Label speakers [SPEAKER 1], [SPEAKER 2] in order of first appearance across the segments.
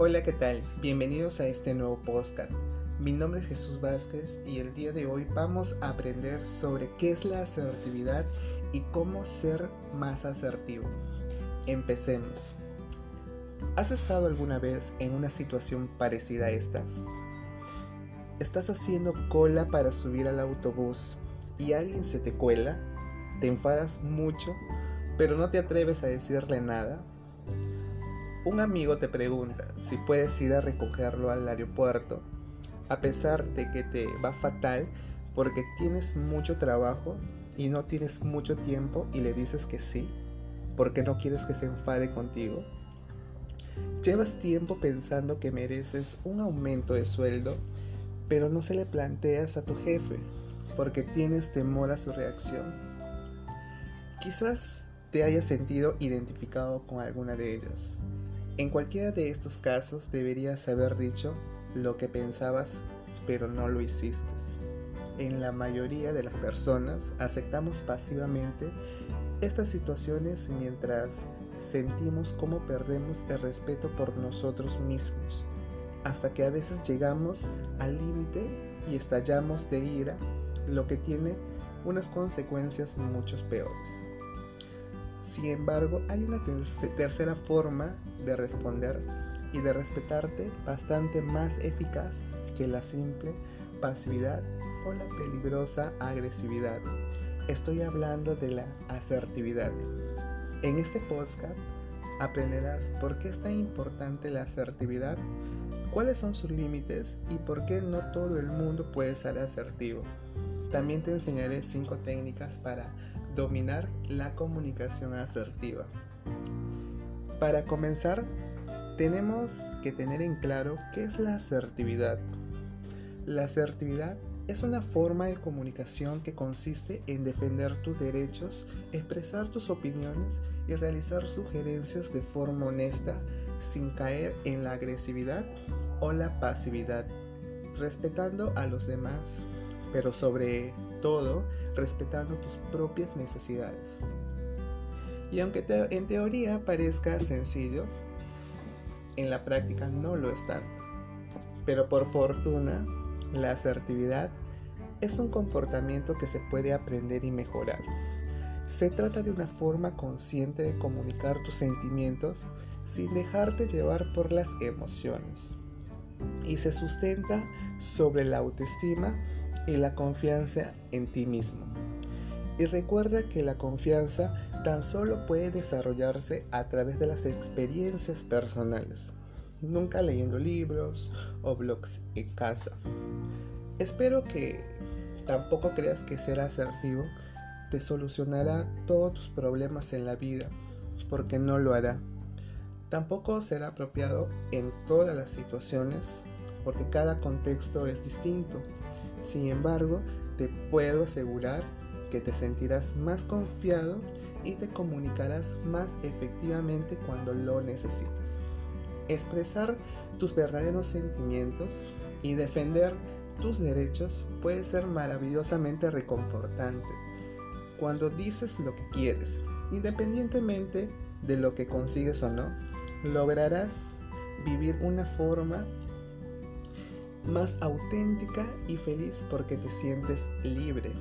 [SPEAKER 1] Hola, ¿qué tal? Bienvenidos a este nuevo podcast. Mi nombre es Jesús Vázquez y el día de hoy vamos a aprender sobre qué es la asertividad y cómo ser más asertivo. Empecemos. ¿Has estado alguna vez en una situación parecida a estas? Estás haciendo cola para subir al autobús y alguien se te cuela, te enfadas mucho, pero no te atreves a decirle nada. Un amigo te pregunta si puedes ir a recogerlo al aeropuerto, a pesar de que te va fatal porque tienes mucho trabajo y no tienes mucho tiempo y le dices que sí, porque no quieres que se enfade contigo. Llevas tiempo pensando que mereces un aumento de sueldo, pero no se le planteas a tu jefe porque tienes temor a su reacción. Quizás te hayas sentido identificado con alguna de ellas. En cualquiera de estos casos deberías haber dicho lo que pensabas, pero no lo hiciste. En la mayoría de las personas aceptamos pasivamente estas situaciones mientras sentimos cómo perdemos el respeto por nosotros mismos, hasta que a veces llegamos al límite y estallamos de ira, lo que tiene unas consecuencias mucho peores. Sin embargo, hay una tercera forma de responder y de respetarte bastante más eficaz que la simple pasividad o la peligrosa agresividad. Estoy hablando de la asertividad. En este podcast aprenderás por qué es tan importante la asertividad, cuáles son sus límites y por qué no todo el mundo puede ser asertivo. También te enseñaré 5 técnicas para dominar la comunicación asertiva. Para comenzar, tenemos que tener en claro qué es la asertividad. La asertividad es una forma de comunicación que consiste en defender tus derechos, expresar tus opiniones y realizar sugerencias de forma honesta sin caer en la agresividad o la pasividad, respetando a los demás, pero sobre todo respetando tus propias necesidades. Y aunque en teoría parezca sencillo, en la práctica no lo es tanto. Pero por fortuna, la asertividad es un comportamiento que se puede aprender y mejorar. Se trata de una forma consciente de comunicar tus sentimientos sin dejarte llevar por las emociones. Y se sustenta sobre la autoestima y la confianza en ti mismo. Y recuerda que la confianza tan solo puede desarrollarse a través de las experiencias personales, nunca leyendo libros o blogs en casa. Espero que tampoco creas que ser asertivo te solucionará todos tus problemas en la vida, porque no lo hará. Tampoco será apropiado en todas las situaciones, porque cada contexto es distinto. Sin embargo, te puedo asegurar que te sentirás más confiado y te comunicarás más efectivamente cuando lo necesites. Expresar tus verdaderos sentimientos y defender tus derechos puede ser maravillosamente reconfortante. Cuando dices lo que quieres, independientemente de lo que consigues o no, lograrás vivir una forma más auténtica y feliz porque te sientes libre.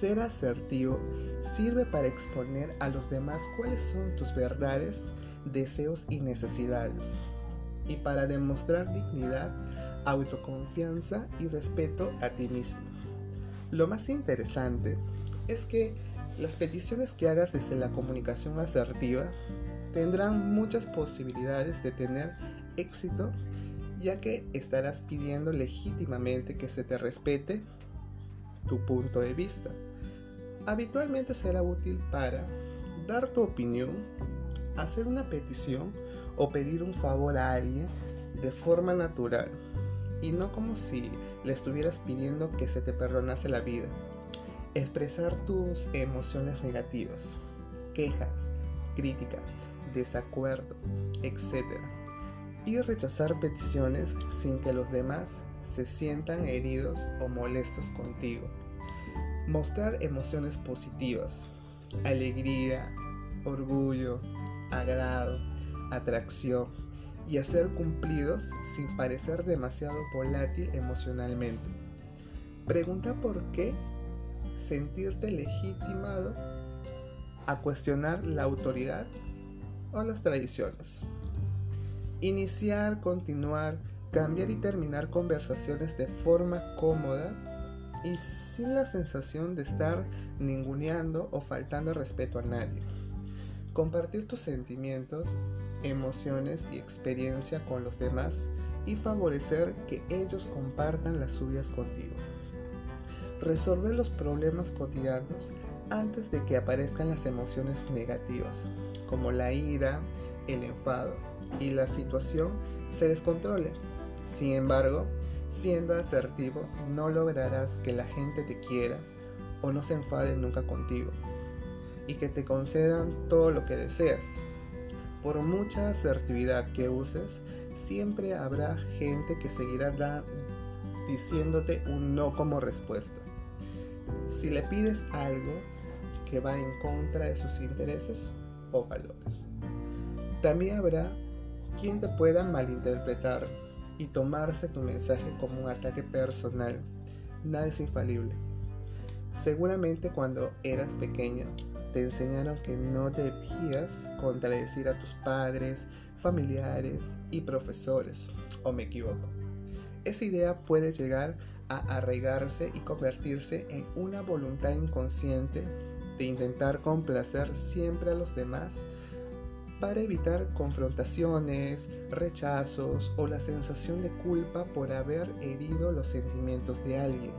[SPEAKER 1] Ser asertivo sirve para exponer a los demás cuáles son tus verdades, deseos y necesidades, y para demostrar dignidad, autoconfianza y respeto a ti mismo. Lo más interesante es que las peticiones que hagas desde la comunicación asertiva tendrán muchas posibilidades de tener éxito ya que estarás pidiendo legítimamente que se te respete tu punto de vista. Habitualmente será útil para dar tu opinión, hacer una petición o pedir un favor a alguien de forma natural y no como si le estuvieras pidiendo que se te perdonase la vida. Expresar tus emociones negativas, quejas, críticas, desacuerdo, etc y rechazar peticiones sin que los demás se sientan heridos o molestos contigo. Mostrar emociones positivas, alegría, orgullo, agrado, atracción y a ser cumplidos sin parecer demasiado volátil emocionalmente. Pregunta por qué sentirte legitimado a cuestionar la autoridad o las tradiciones. Iniciar, continuar, cambiar y terminar conversaciones de forma cómoda y sin la sensación de estar ninguneando o faltando respeto a nadie. Compartir tus sentimientos, emociones y experiencia con los demás y favorecer que ellos compartan las suyas contigo. Resolver los problemas cotidianos antes de que aparezcan las emociones negativas, como la ira, el enfado y la situación se descontrole. Sin embargo, siendo asertivo, no lograrás que la gente te quiera o no se enfade nunca contigo y que te concedan todo lo que deseas. Por mucha asertividad que uses, siempre habrá gente que seguirá diciéndote un no como respuesta. Si le pides algo que va en contra de sus intereses o valores. También habrá quien te pueda malinterpretar y tomarse tu mensaje como un ataque personal. Nada es infalible. Seguramente cuando eras pequeña te enseñaron que no debías contradecir a tus padres, familiares y profesores. ¿O me equivoco? Esa idea puede llegar a arraigarse y convertirse en una voluntad inconsciente de intentar complacer siempre a los demás para evitar confrontaciones, rechazos o la sensación de culpa por haber herido los sentimientos de alguien.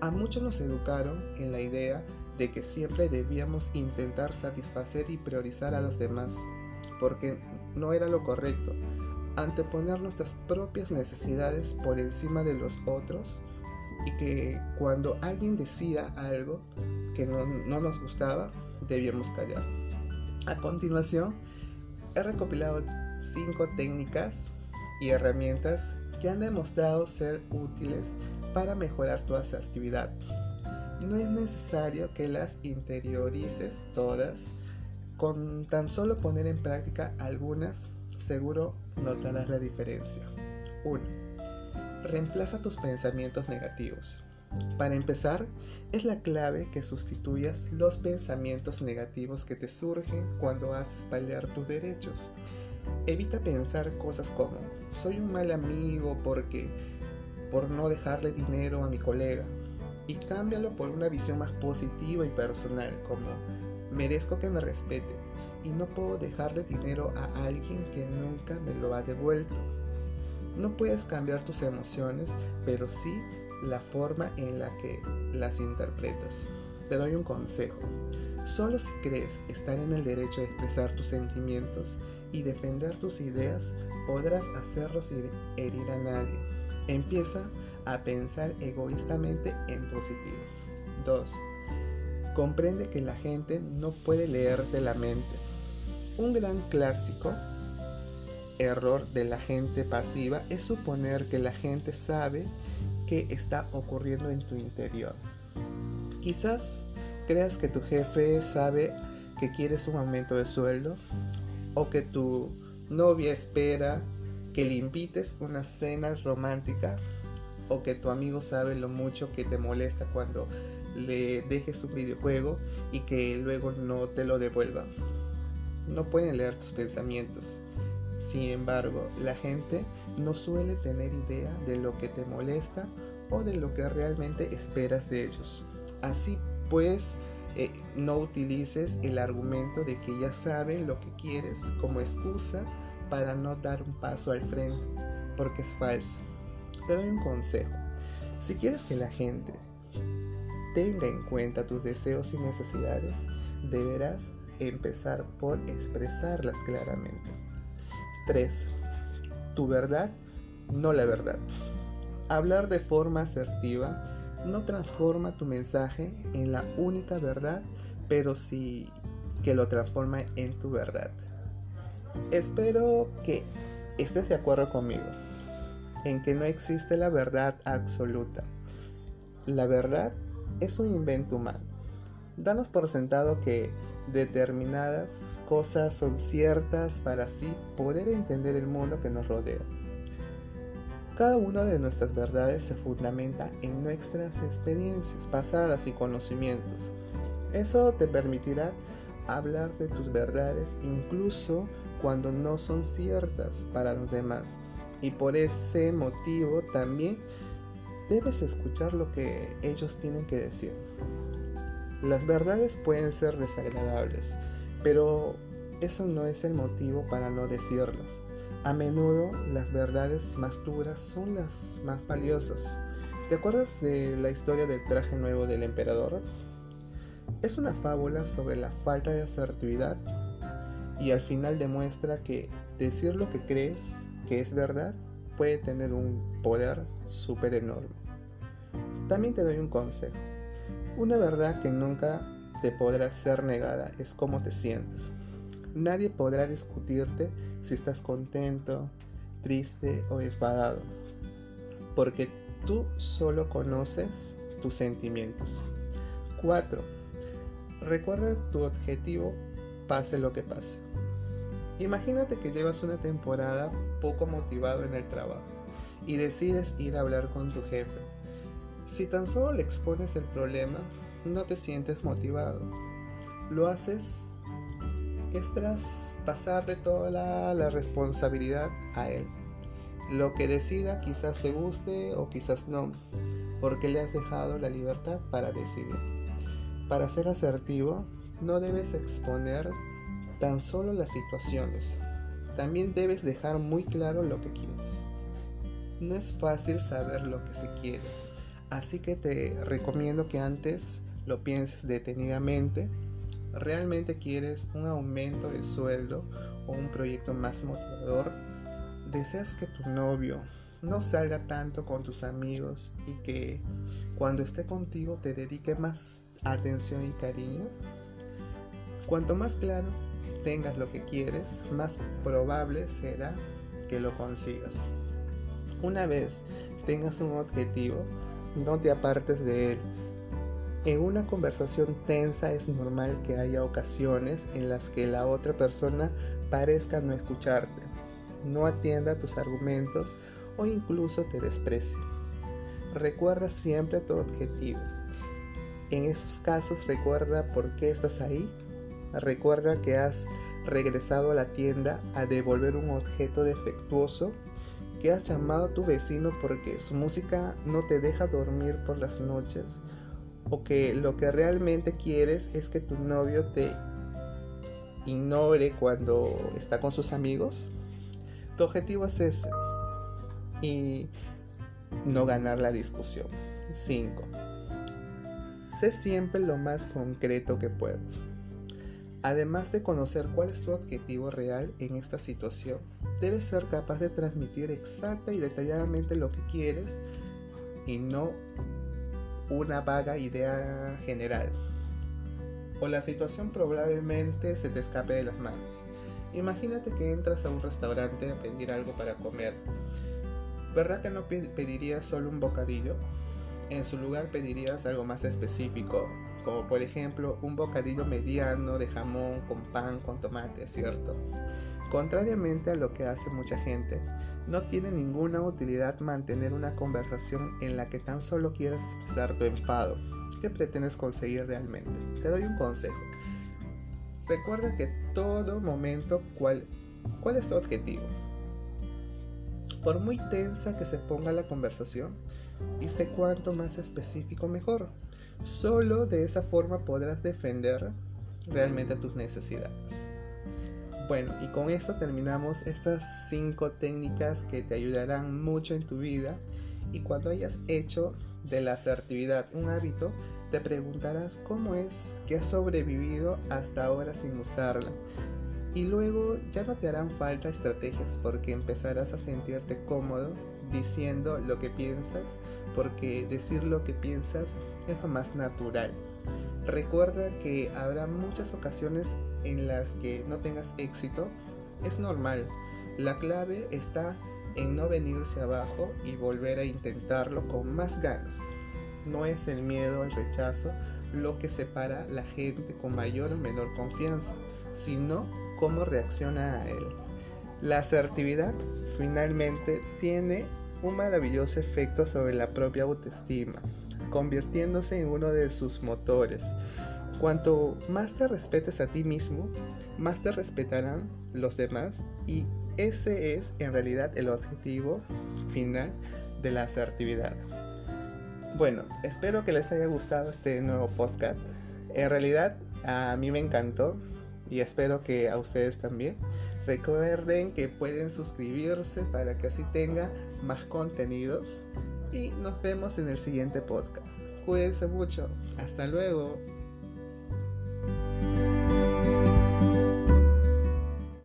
[SPEAKER 1] A muchos nos educaron en la idea de que siempre debíamos intentar satisfacer y priorizar a los demás, porque no era lo correcto. Anteponer nuestras propias necesidades por encima de los otros y que cuando alguien decía algo que no, no nos gustaba, debíamos callar. A continuación, he recopilado cinco técnicas y herramientas que han demostrado ser útiles para mejorar tu asertividad. No es necesario que las interiorices todas, con tan solo poner en práctica algunas, seguro notarás la diferencia. 1. Reemplaza tus pensamientos negativos. Para empezar, es la clave que sustituyas los pensamientos negativos que te surgen cuando haces valer tus derechos. Evita pensar cosas como soy un mal amigo porque por no dejarle dinero a mi colega y cámbialo por una visión más positiva y personal como merezco que me respete y no puedo dejarle dinero a alguien que nunca me lo ha devuelto. No puedes cambiar tus emociones, pero sí la forma en la que las interpretas. Te doy un consejo. Solo si crees estar en el derecho de expresar tus sentimientos y defender tus ideas, podrás hacerlos sin herir a nadie. Empieza a pensar egoístamente en positivo. 2. Comprende que la gente no puede leerte la mente. Un gran clásico error de la gente pasiva es suponer que la gente sabe qué está ocurriendo en tu interior. Quizás creas que tu jefe sabe que quieres un aumento de sueldo o que tu novia espera que le invites una cena romántica o que tu amigo sabe lo mucho que te molesta cuando le dejes un videojuego y que luego no te lo devuelva. No pueden leer tus pensamientos. Sin embargo, la gente no suele tener idea de lo que te molesta o de lo que realmente esperas de ellos. Así pues, eh, no utilices el argumento de que ya saben lo que quieres como excusa para no dar un paso al frente, porque es falso. Te doy un consejo. Si quieres que la gente tenga en cuenta tus deseos y necesidades, deberás empezar por expresarlas claramente. 3. Tu verdad, no la verdad. Hablar de forma asertiva no transforma tu mensaje en la única verdad, pero sí que lo transforma en tu verdad. Espero que estés de acuerdo conmigo en que no existe la verdad absoluta. La verdad es un invento humano. Danos por sentado que determinadas cosas son ciertas para así poder entender el mundo que nos rodea. Cada una de nuestras verdades se fundamenta en nuestras experiencias pasadas y conocimientos. Eso te permitirá hablar de tus verdades incluso cuando no son ciertas para los demás. Y por ese motivo también debes escuchar lo que ellos tienen que decir. Las verdades pueden ser desagradables, pero eso no es el motivo para no decirlas. A menudo las verdades más duras son las más valiosas. ¿Te acuerdas de la historia del traje nuevo del emperador? Es una fábula sobre la falta de asertividad y al final demuestra que decir lo que crees que es verdad puede tener un poder súper enorme. También te doy un consejo. Una verdad que nunca te podrá ser negada es cómo te sientes. Nadie podrá discutirte si estás contento, triste o enfadado, porque tú solo conoces tus sentimientos. 4. Recuerda tu objetivo pase lo que pase. Imagínate que llevas una temporada poco motivado en el trabajo y decides ir a hablar con tu jefe. Si tan solo le expones el problema, no te sientes motivado. Lo haces es tras pasarle toda la, responsabilidad a él. Lo que decida quizás te guste o quizás no, porque le has dejado la libertad para decidir. Para ser asertivo, no debes exponer tan solo las situaciones, también debes dejar muy claro lo que quieres. No es fácil saber lo que se quiere, así que te recomiendo que antes lo pienses detenidamente ¿Realmente quieres un aumento de sueldo o un proyecto más motivador? ¿Deseas que tu novio no salga tanto con tus amigos y que cuando esté contigo te dedique más atención y cariño? Cuanto más claro tengas lo que quieres, más probable será que lo consigas. Una vez tengas un objetivo, no te apartes de él en una conversación tensa es normal que haya ocasiones en las que la otra persona parezca no escucharte, no atienda tus argumentos o incluso te desprecie. Recuerda siempre tu objetivo. En esos casos recuerda por qué estás ahí. Recuerda que has regresado a la tienda a devolver un objeto defectuoso que has llamado a tu vecino porque su música no te deja dormir por las noches o que lo que realmente quieres es que tu novio te ignore cuando está con sus amigos, tu objetivo es ese y no ganar la discusión. 5. Sé siempre lo más concreto que puedas. Además de conocer cuál es tu objetivo real en esta situación, debes ser capaz de transmitir exacta y detalladamente lo que quieres y no una vaga idea general. O la situación probablemente se te escape de las manos. Imagínate que entras a un restaurante a pedir algo para comer. ¿Verdad que no pedirías solo un bocadillo? En su lugar pedirías algo más específico, como por ejemplo un bocadillo mediano de jamón con pan con tomate, ¿cierto? Contrariamente a lo que hace mucha gente, no tiene ninguna utilidad mantener una conversación en la que tan solo quieras expresar tu enfado. ¿Qué pretendes conseguir realmente? Te doy un consejo. Recuerda que todo momento, ¿cuál, cuál es tu objetivo? Por muy tensa que se ponga la conversación, y sé cuanto más específico mejor. Solo de esa forma podrás defender realmente tus necesidades. Bueno, y con esto terminamos estas cinco técnicas que te ayudarán mucho en tu vida. Y cuando hayas hecho de la asertividad un hábito, te preguntarás cómo es que has sobrevivido hasta ahora sin usarla. Y luego ya no te harán falta estrategias porque empezarás a sentirte cómodo diciendo lo que piensas, porque decir lo que piensas es lo más natural. Recuerda que habrá muchas ocasiones en las que no tengas éxito, es normal. La clave está en no venirse abajo y volver a intentarlo con más ganas. No es el miedo al rechazo lo que separa la gente con mayor o menor confianza, sino cómo reacciona a él. La asertividad finalmente tiene un maravilloso efecto sobre la propia autoestima, convirtiéndose en uno de sus motores. Cuanto más te respetes a ti mismo, más te respetarán los demás y ese es en realidad el objetivo final de la asertividad. Bueno, espero que les haya gustado este nuevo podcast. En realidad a mí me encantó y espero que a ustedes también. Recuerden que pueden suscribirse para que así tenga más contenidos y nos vemos en el siguiente podcast. Cuídense mucho. Hasta luego.